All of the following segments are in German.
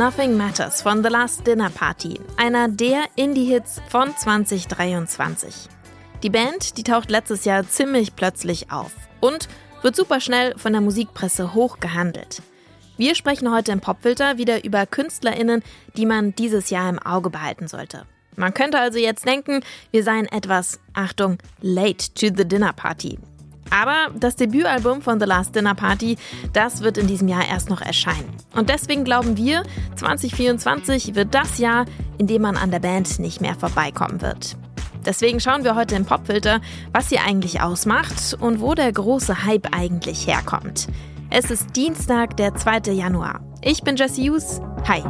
Nothing Matters von The Last Dinner Party, einer der Indie-Hits von 2023. Die Band, die taucht letztes Jahr ziemlich plötzlich auf und wird super schnell von der Musikpresse hoch gehandelt. Wir sprechen heute im Popfilter wieder über KünstlerInnen, die man dieses Jahr im Auge behalten sollte. Man könnte also jetzt denken, wir seien etwas, Achtung, late to the dinner party. Aber das Debütalbum von The Last Dinner Party, das wird in diesem Jahr erst noch erscheinen. Und deswegen glauben wir, 2024 wird das Jahr, in dem man an der Band nicht mehr vorbeikommen wird. Deswegen schauen wir heute im Popfilter, was sie eigentlich ausmacht und wo der große Hype eigentlich herkommt. Es ist Dienstag, der 2. Januar. Ich bin Jesse Hughes. Hi.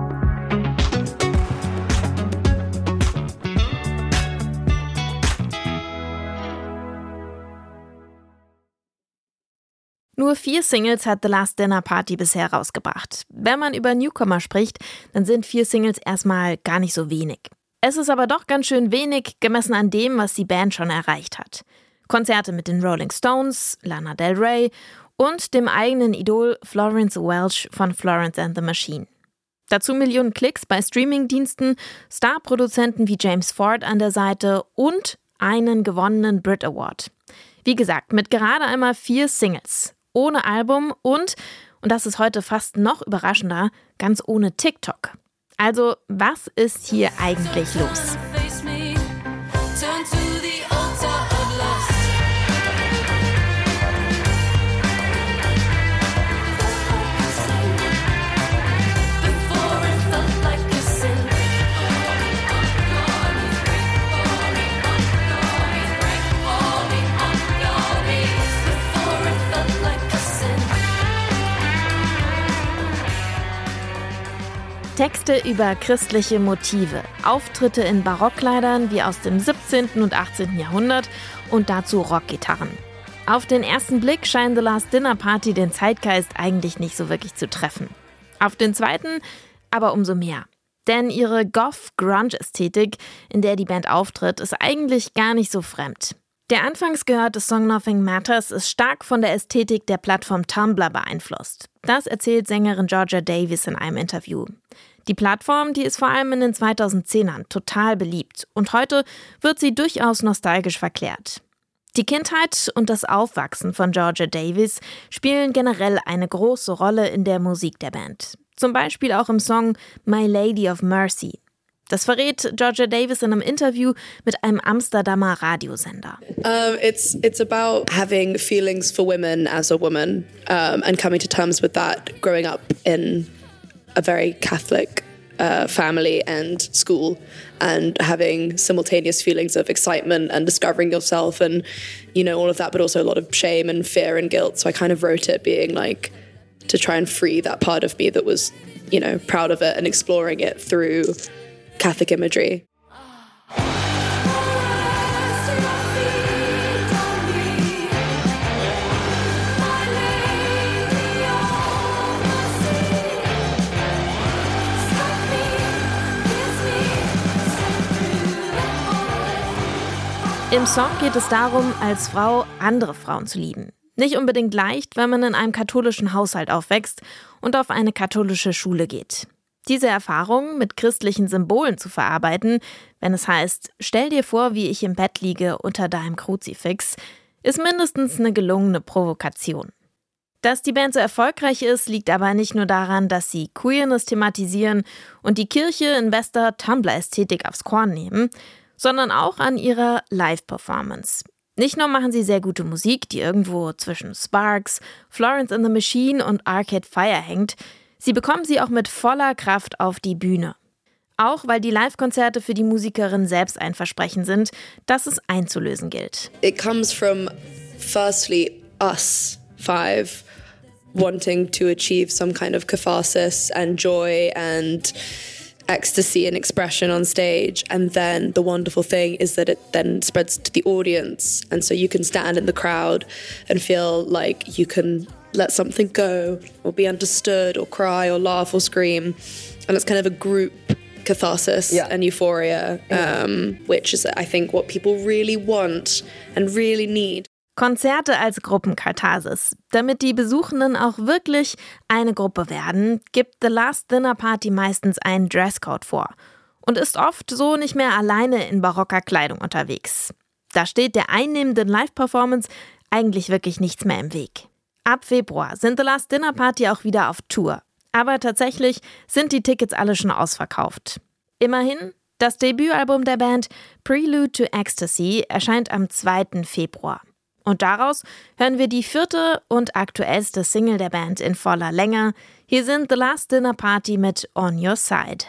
Nur vier Singles hat The Last Dinner Party bisher rausgebracht. Wenn man über Newcomer spricht, dann sind vier Singles erstmal gar nicht so wenig. Es ist aber doch ganz schön wenig gemessen an dem, was die Band schon erreicht hat. Konzerte mit den Rolling Stones, Lana Del Rey und dem eigenen Idol Florence Welch von Florence and the Machine. Dazu Millionen Klicks bei Streamingdiensten, Starproduzenten wie James Ford an der Seite und einen gewonnenen Brit Award. Wie gesagt, mit gerade einmal vier Singles ohne Album und, und das ist heute fast noch überraschender, ganz ohne TikTok. Also, was ist hier eigentlich los? Texte über christliche Motive, Auftritte in Barockkleidern wie aus dem 17. und 18. Jahrhundert und dazu Rockgitarren. Auf den ersten Blick scheint The Last Dinner Party den Zeitgeist eigentlich nicht so wirklich zu treffen. Auf den zweiten aber umso mehr. Denn ihre Goth-Grunge-Ästhetik, in der die Band auftritt, ist eigentlich gar nicht so fremd. Der anfangs gehörte Song Nothing Matters ist stark von der Ästhetik der Plattform Tumblr beeinflusst. Das erzählt Sängerin Georgia Davis in einem Interview. Die Plattform, die ist vor allem in den 2010ern total beliebt und heute wird sie durchaus nostalgisch verklärt. Die Kindheit und das Aufwachsen von Georgia Davis spielen generell eine große Rolle in der Musik der Band. Zum Beispiel auch im Song My Lady of Mercy. Das verrät Georgia Davis in einem Interview mit einem Amsterdamer Radiosender. Um, it's it's about having feelings for women as a woman um, and coming to terms with that growing up in a very Catholic uh, family and school and having simultaneous feelings of excitement and discovering yourself and you know all of that but also a lot of shame and fear and guilt. So i kind of wrote it being like to try and free that part of me that was you know proud of it and exploring it through catholic imagery Im Song geht es darum, als Frau andere Frauen zu lieben. Nicht unbedingt leicht, wenn man in einem katholischen Haushalt aufwächst und auf eine katholische Schule geht. Diese Erfahrung mit christlichen Symbolen zu verarbeiten, wenn es heißt, stell dir vor, wie ich im Bett liege unter deinem Kruzifix, ist mindestens eine gelungene Provokation. Dass die Band so erfolgreich ist, liegt aber nicht nur daran, dass sie Queerness thematisieren und die Kirche in bester Tumblr-Ästhetik aufs Korn nehmen, sondern auch an ihrer Live-Performance. Nicht nur machen sie sehr gute Musik, die irgendwo zwischen Sparks, Florence and the Machine und Arcade Fire hängt, sie bekommen sie auch mit voller Kraft auf die Bühne. Auch weil die Live-Konzerte für die Musikerin selbst ein Versprechen sind, das es einzulösen gilt. It comes from firstly us five wanting to achieve some kind of catharsis and joy and ecstasy and expression on stage. And then the wonderful thing is that it then spreads to the audience. And so you can stand in the crowd and feel like you can let something go or be understood or cry or laugh or scream. And it's kind of a group catharsis yeah. and euphoria, um, which is, I think, what people really want and really need. Konzerte als Gruppenkatharsis. Damit die Besuchenden auch wirklich eine Gruppe werden, gibt The Last Dinner Party meistens einen Dresscode vor und ist oft so nicht mehr alleine in barocker Kleidung unterwegs. Da steht der einnehmenden Live-Performance eigentlich wirklich nichts mehr im Weg. Ab Februar sind The Last Dinner Party auch wieder auf Tour. Aber tatsächlich sind die Tickets alle schon ausverkauft. Immerhin, das Debütalbum der Band Prelude to Ecstasy erscheint am 2. Februar. Und daraus hören wir die vierte und aktuellste Single der Band in voller Länge. Hier sind The Last Dinner Party mit On Your Side.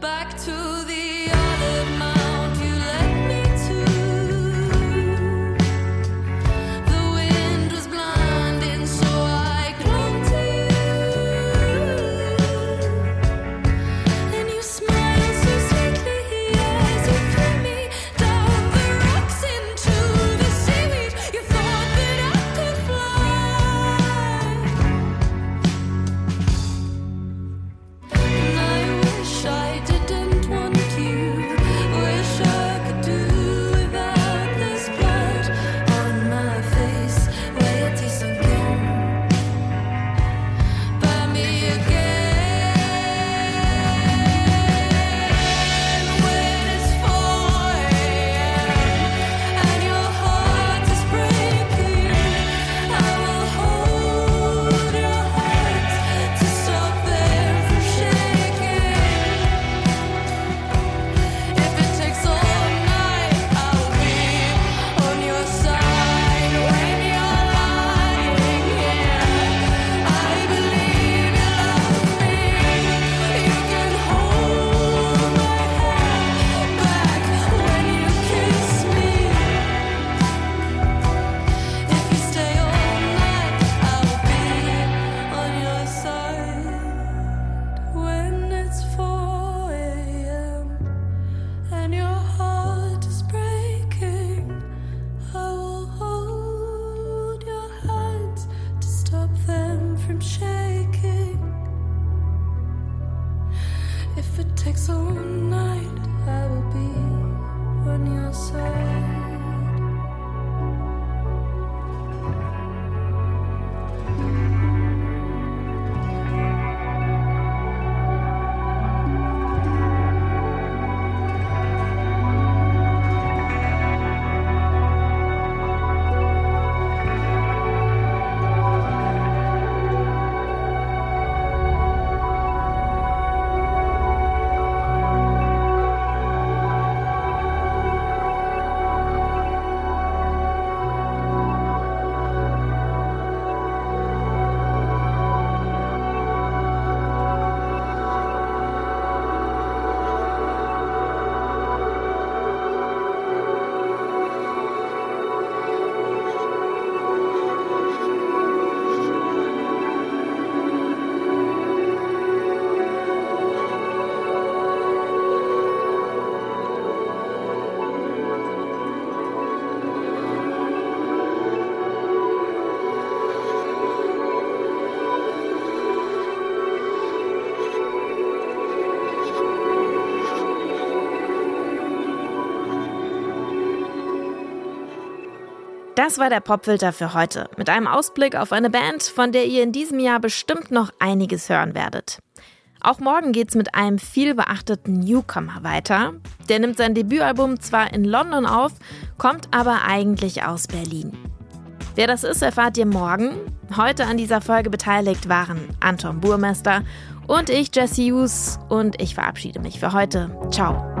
back to Das war der Popfilter für heute, mit einem Ausblick auf eine Band, von der ihr in diesem Jahr bestimmt noch einiges hören werdet. Auch morgen geht's mit einem viel beachteten Newcomer weiter. Der nimmt sein Debütalbum zwar in London auf, kommt aber eigentlich aus Berlin. Wer das ist, erfahrt ihr morgen. Heute an dieser Folge beteiligt waren Anton Burmester und ich, Jesse Hughes. Und ich verabschiede mich für heute. Ciao.